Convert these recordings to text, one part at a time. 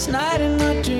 last night in my dream.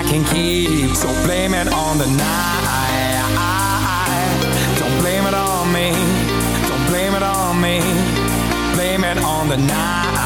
I can keep. So blame it on the night. Don't blame it on me. Don't blame it on me. Blame it on the night.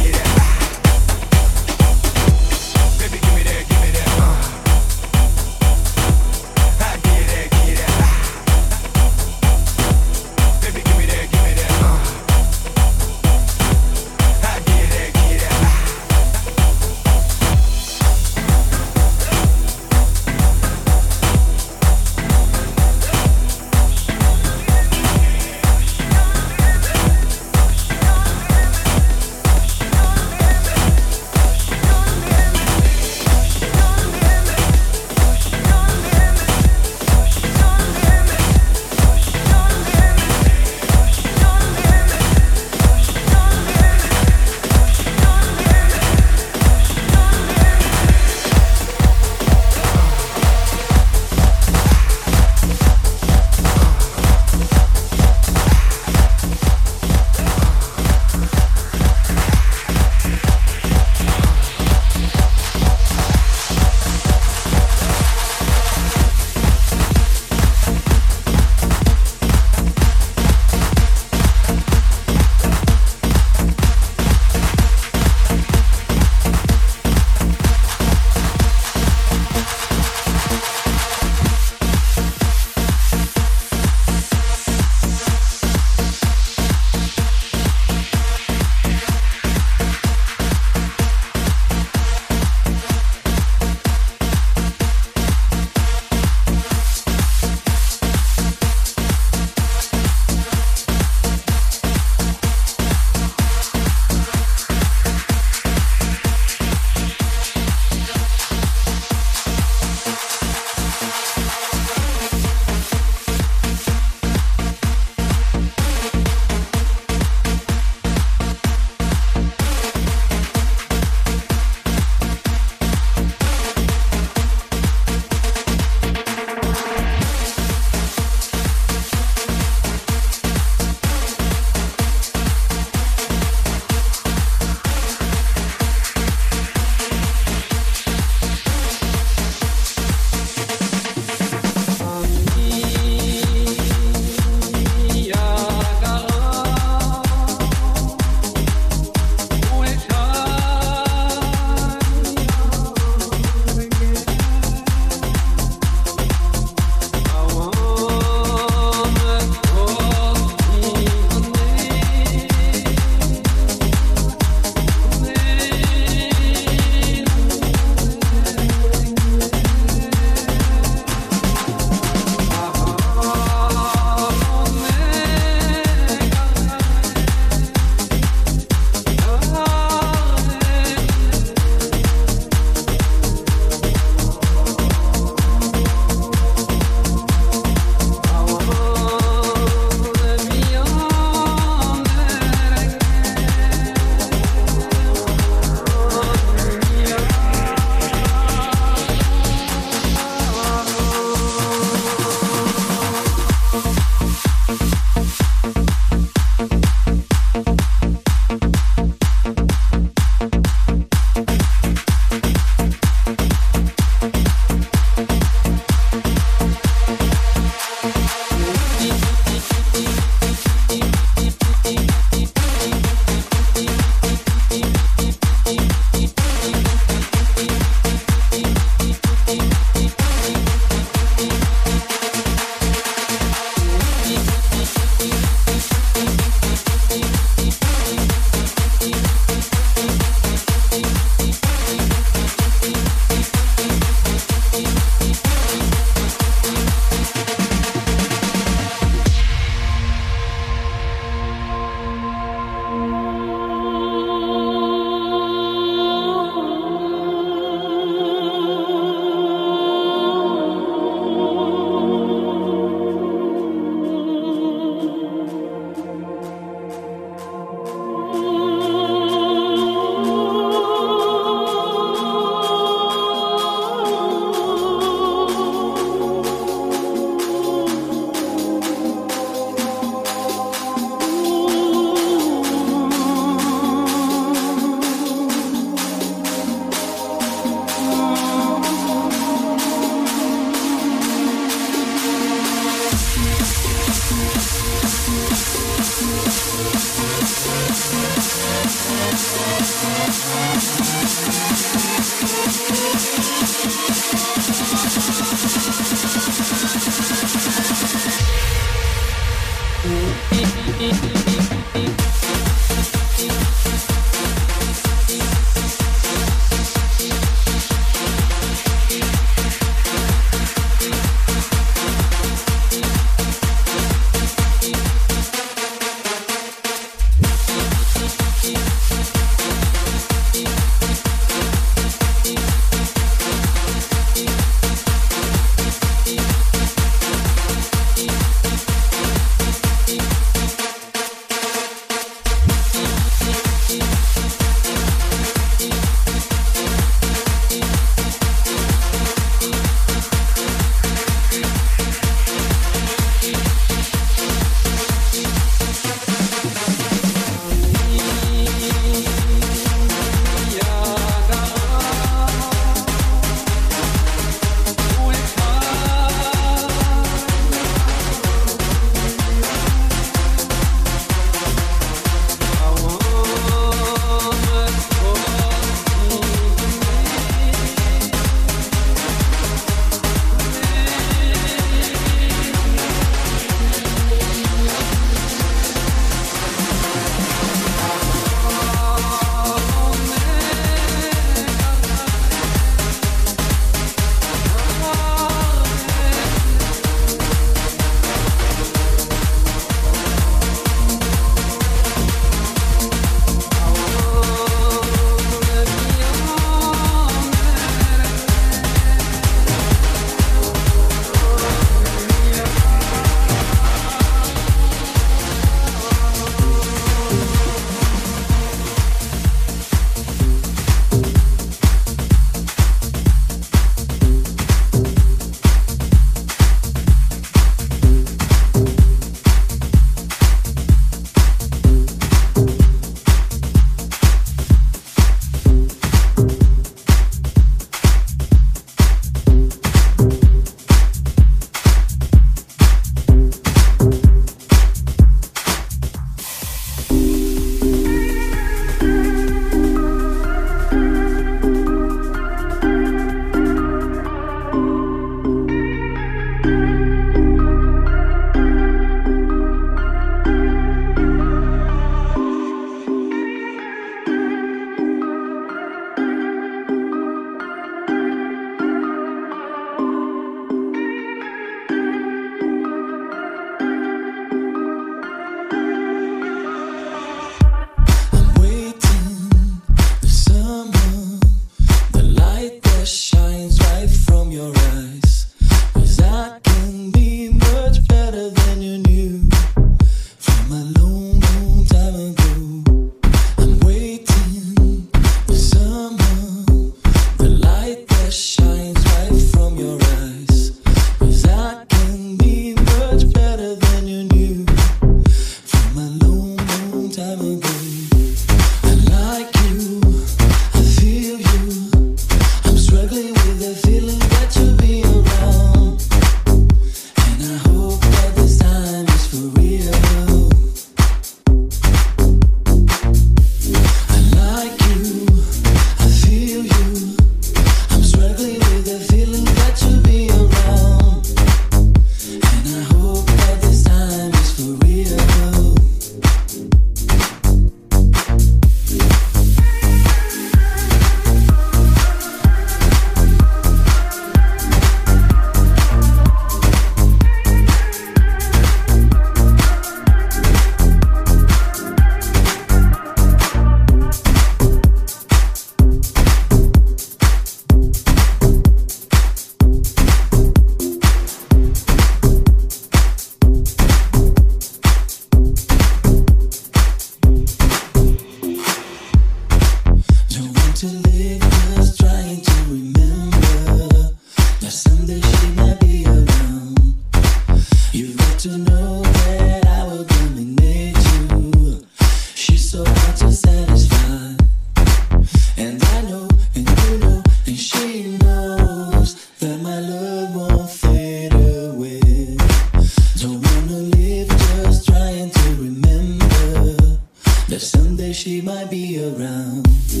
This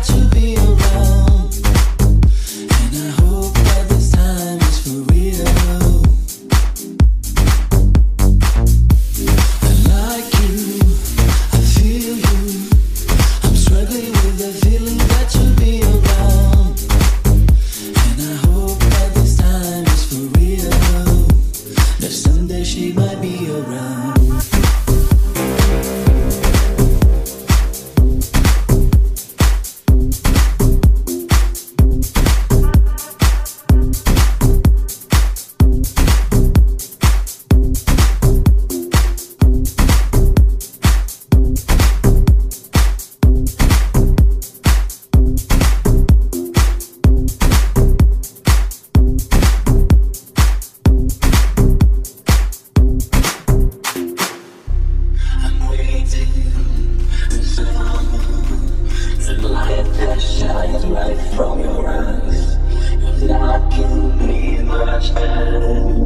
time is shines right from your eyes. It's not giving me much better.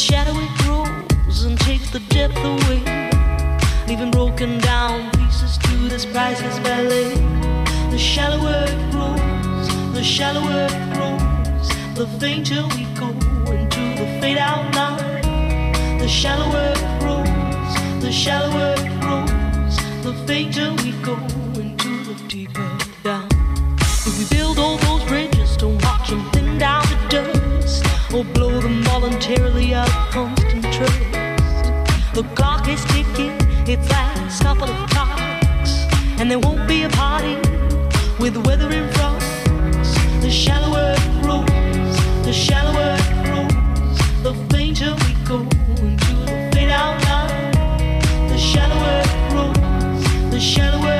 shadowy grows and takes the depth away, leaving broken down pieces to this priceless ballet. The shallower it grows, the shallower it grows, the fainter we go into the fade out line. The shallower it grows, the shallower it grows, the fainter we go. voluntarily I of constant trust. The clock is ticking, its last couple of clocks, and there won't be a party with weather in front. The shallower it grows, the shallower it grows, the fainter we go into the fade out line. The shallower it grows, the shallower.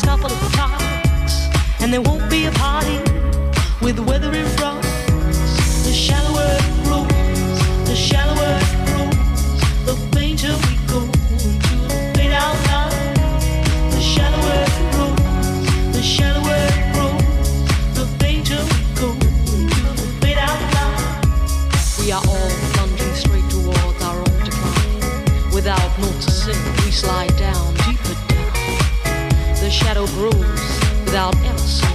couple of talks, and there won't be a party with weather in front. The shallower it grows, the shallower it grows, the fainter we go into the fade out line. The shallower it grows, the shallower it grows, the fainter we go into the fade out line. We are all plunging straight towards our own decline. Without noticing, we slide no grooves without ever